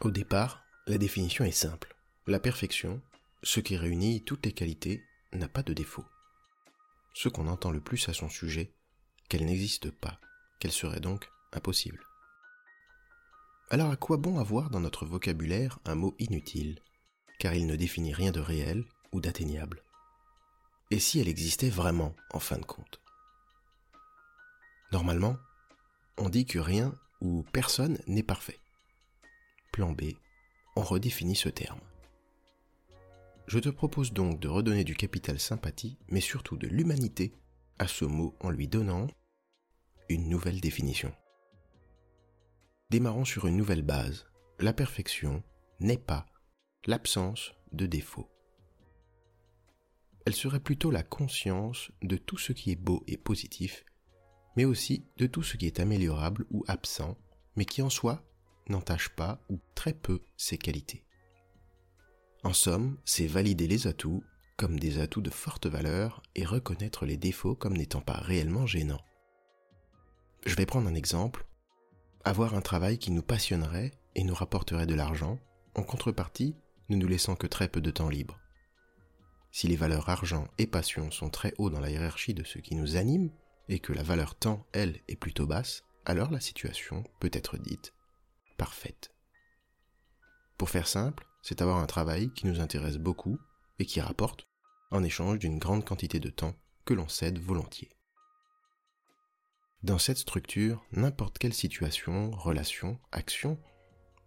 Au départ, la définition est simple. La perfection, ce qui réunit toutes les qualités, n'a pas de défaut. Ce qu'on entend le plus à son sujet, qu'elle n'existe pas, qu'elle serait donc impossible. Alors à quoi bon avoir dans notre vocabulaire un mot inutile, car il ne définit rien de réel ou d'atteignable? Et si elle existait vraiment, en fin de compte? Normalement, on dit que rien ou personne n'est parfait. Plan B, on redéfinit ce terme. Je te propose donc de redonner du capital sympathie, mais surtout de l'humanité, à ce mot en lui donnant une nouvelle définition. Démarrons sur une nouvelle base. La perfection n'est pas l'absence de défaut. Elle serait plutôt la conscience de tout ce qui est beau et positif, mais aussi de tout ce qui est améliorable ou absent, mais qui en soi n'entache pas ou très peu ses qualités. En somme, c'est valider les atouts comme des atouts de forte valeur et reconnaître les défauts comme n'étant pas réellement gênants. Je vais prendre un exemple avoir un travail qui nous passionnerait et nous rapporterait de l'argent, en contrepartie, ne nous laissant que très peu de temps libre. Si les valeurs argent et passion sont très hauts dans la hiérarchie de ce qui nous anime, et que la valeur temps, elle, est plutôt basse, alors la situation peut être dite parfaite. Pour faire simple, c'est avoir un travail qui nous intéresse beaucoup et qui rapporte, en échange d'une grande quantité de temps que l'on cède volontiers. Dans cette structure, n'importe quelle situation, relation, action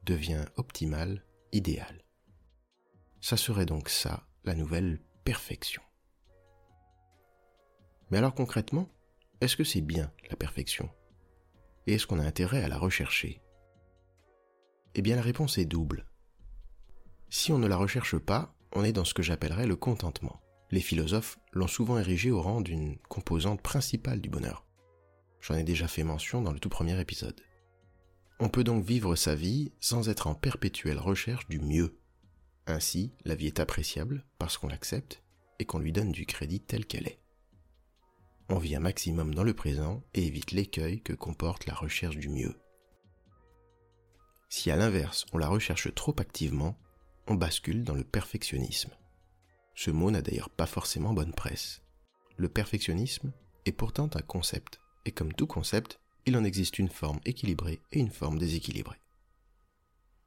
devient optimale, idéale. Ça serait donc ça, la nouvelle perfection. Mais alors concrètement, est-ce que c'est bien la perfection? Et est-ce qu'on a intérêt à la rechercher? Eh bien la réponse est double. Si on ne la recherche pas, on est dans ce que j'appellerais le contentement. Les philosophes l'ont souvent érigé au rang d'une composante principale du bonheur. J'en ai déjà fait mention dans le tout premier épisode. On peut donc vivre sa vie sans être en perpétuelle recherche du mieux. Ainsi, la vie est appréciable parce qu'on l'accepte et qu'on lui donne du crédit tel qu'elle est. On vit un maximum dans le présent et évite l'écueil que comporte la recherche du mieux. Si à l'inverse on la recherche trop activement, on bascule dans le perfectionnisme. Ce mot n'a d'ailleurs pas forcément bonne presse. Le perfectionnisme est pourtant un concept et comme tout concept, il en existe une forme équilibrée et une forme déséquilibrée.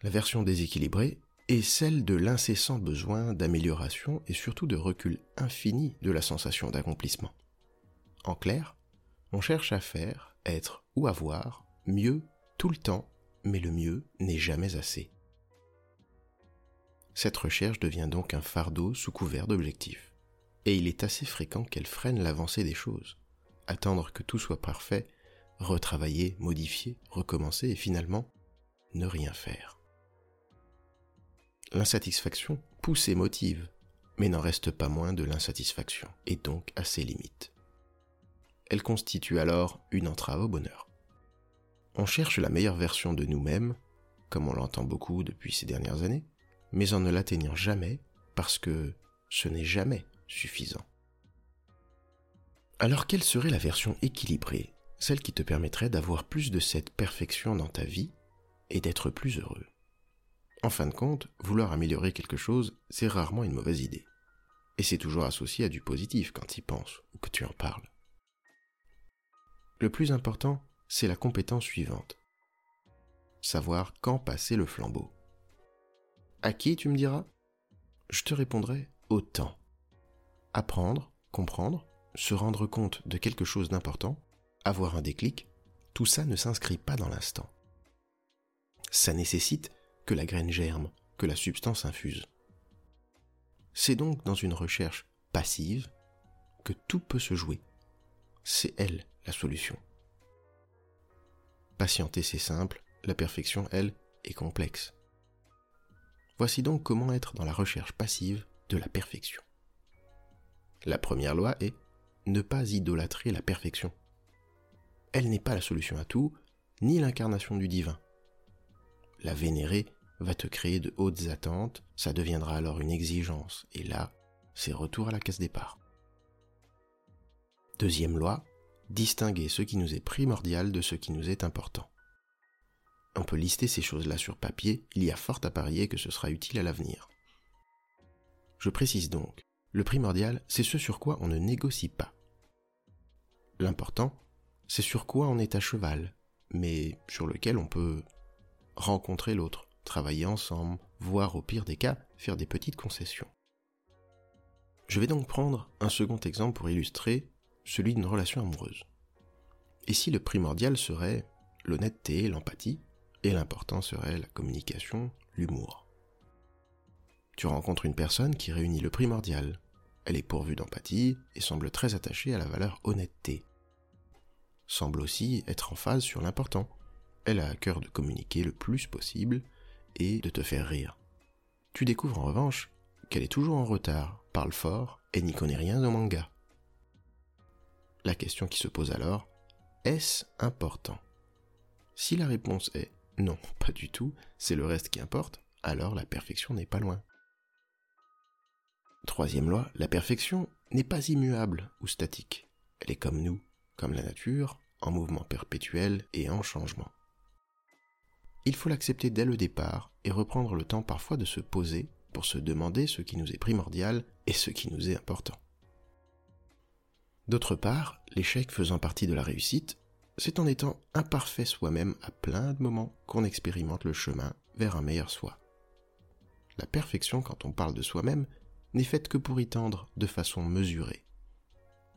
La version déséquilibrée est celle de l'incessant besoin d'amélioration et surtout de recul infini de la sensation d'accomplissement. En clair, on cherche à faire, être ou avoir mieux tout le temps, mais le mieux n'est jamais assez. Cette recherche devient donc un fardeau sous couvert d'objectifs, et il est assez fréquent qu'elle freine l'avancée des choses attendre que tout soit parfait, retravailler, modifier, recommencer et finalement ne rien faire. L'insatisfaction pousse et motive, mais n'en reste pas moins de l'insatisfaction, et donc à ses limites. Elle constitue alors une entrave au bonheur. On cherche la meilleure version de nous-mêmes, comme on l'entend beaucoup depuis ces dernières années, mais en ne l'atteignant jamais parce que ce n'est jamais suffisant. Alors quelle serait la version équilibrée, celle qui te permettrait d'avoir plus de cette perfection dans ta vie et d'être plus heureux? En fin de compte, vouloir améliorer quelque chose, c'est rarement une mauvaise idée. Et c'est toujours associé à du positif quand tu y penses ou que tu en parles. Le plus important, c'est la compétence suivante. Savoir quand passer le flambeau. À qui tu me diras? Je te répondrai au temps. Apprendre, comprendre, se rendre compte de quelque chose d'important, avoir un déclic, tout ça ne s'inscrit pas dans l'instant. Ça nécessite que la graine germe, que la substance infuse. C'est donc dans une recherche passive que tout peut se jouer. C'est elle la solution. Patienter c'est simple, la perfection, elle, est complexe. Voici donc comment être dans la recherche passive de la perfection. La première loi est ne pas idolâtrer la perfection. Elle n'est pas la solution à tout, ni l'incarnation du divin. La vénérer va te créer de hautes attentes, ça deviendra alors une exigence, et là, c'est retour à la case départ. Deuxième loi, distinguer ce qui nous est primordial de ce qui nous est important. on peut lister ces choses-là sur papier, il y a fort à parier que ce sera utile à l'avenir. Je précise donc, le primordial, c'est ce sur quoi on ne négocie pas. L'important, c'est sur quoi on est à cheval, mais sur lequel on peut rencontrer l'autre, travailler ensemble, voire au pire des cas, faire des petites concessions. Je vais donc prendre un second exemple pour illustrer celui d'une relation amoureuse. Et si le primordial serait l'honnêteté, l'empathie, et l'important serait la communication, l'humour? Tu rencontres une personne qui réunit le primordial. Elle est pourvue d'empathie et semble très attachée à la valeur honnêteté. Semble aussi être en phase sur l'important. Elle a à cœur de communiquer le plus possible et de te faire rire. Tu découvres en revanche qu'elle est toujours en retard, parle fort et n'y connaît rien au manga. La question qui se pose alors, est-ce important? Si la réponse est non, pas du tout, c'est le reste qui importe, alors la perfection n'est pas loin. Troisième loi, la perfection n'est pas immuable ou statique. Elle est comme nous, comme la nature, en mouvement perpétuel et en changement. Il faut l'accepter dès le départ et reprendre le temps parfois de se poser pour se demander ce qui nous est primordial et ce qui nous est important. D'autre part, l'échec faisant partie de la réussite, c'est en étant imparfait soi-même à plein de moments qu'on expérimente le chemin vers un meilleur soi. La perfection, quand on parle de soi-même, n'est faite que pour y tendre de façon mesurée.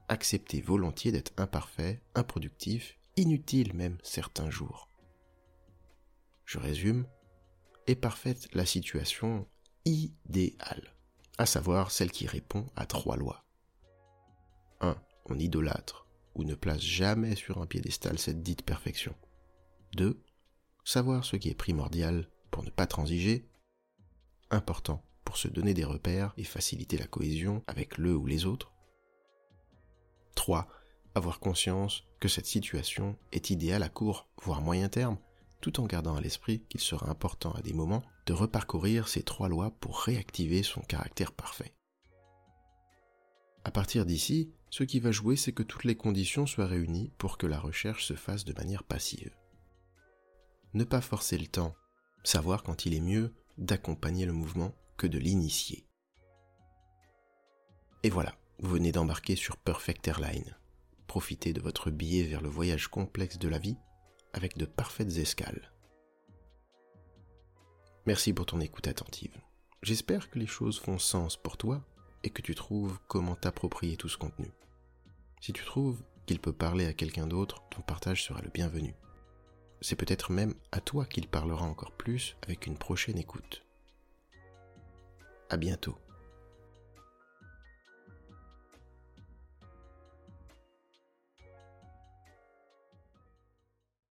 Accepter volontiers d'être imparfait, improductif, inutile même certains jours. Je résume, est parfaite la situation idéale, à savoir celle qui répond à trois lois. 1. On idolâtre ou ne place jamais sur un piédestal cette dite perfection. 2. Savoir ce qui est primordial pour ne pas transiger, important pour se donner des repères et faciliter la cohésion avec le ou les autres. 3. Avoir conscience que cette situation est idéale à court, voire moyen terme, tout en gardant à l'esprit qu'il sera important à des moments de reparcourir ces trois lois pour réactiver son caractère parfait. À partir d'ici, ce qui va jouer, c'est que toutes les conditions soient réunies pour que la recherche se fasse de manière passive. Ne pas forcer le temps, savoir quand il est mieux d'accompagner le mouvement que de l'initier. Et voilà, vous venez d'embarquer sur Perfect Airline. Profitez de votre billet vers le voyage complexe de la vie avec de parfaites escales. Merci pour ton écoute attentive. J'espère que les choses font sens pour toi et que tu trouves comment t'approprier tout ce contenu. Si tu trouves qu'il peut parler à quelqu'un d'autre, ton partage sera le bienvenu. C'est peut-être même à toi qu'il parlera encore plus avec une prochaine écoute. À bientôt.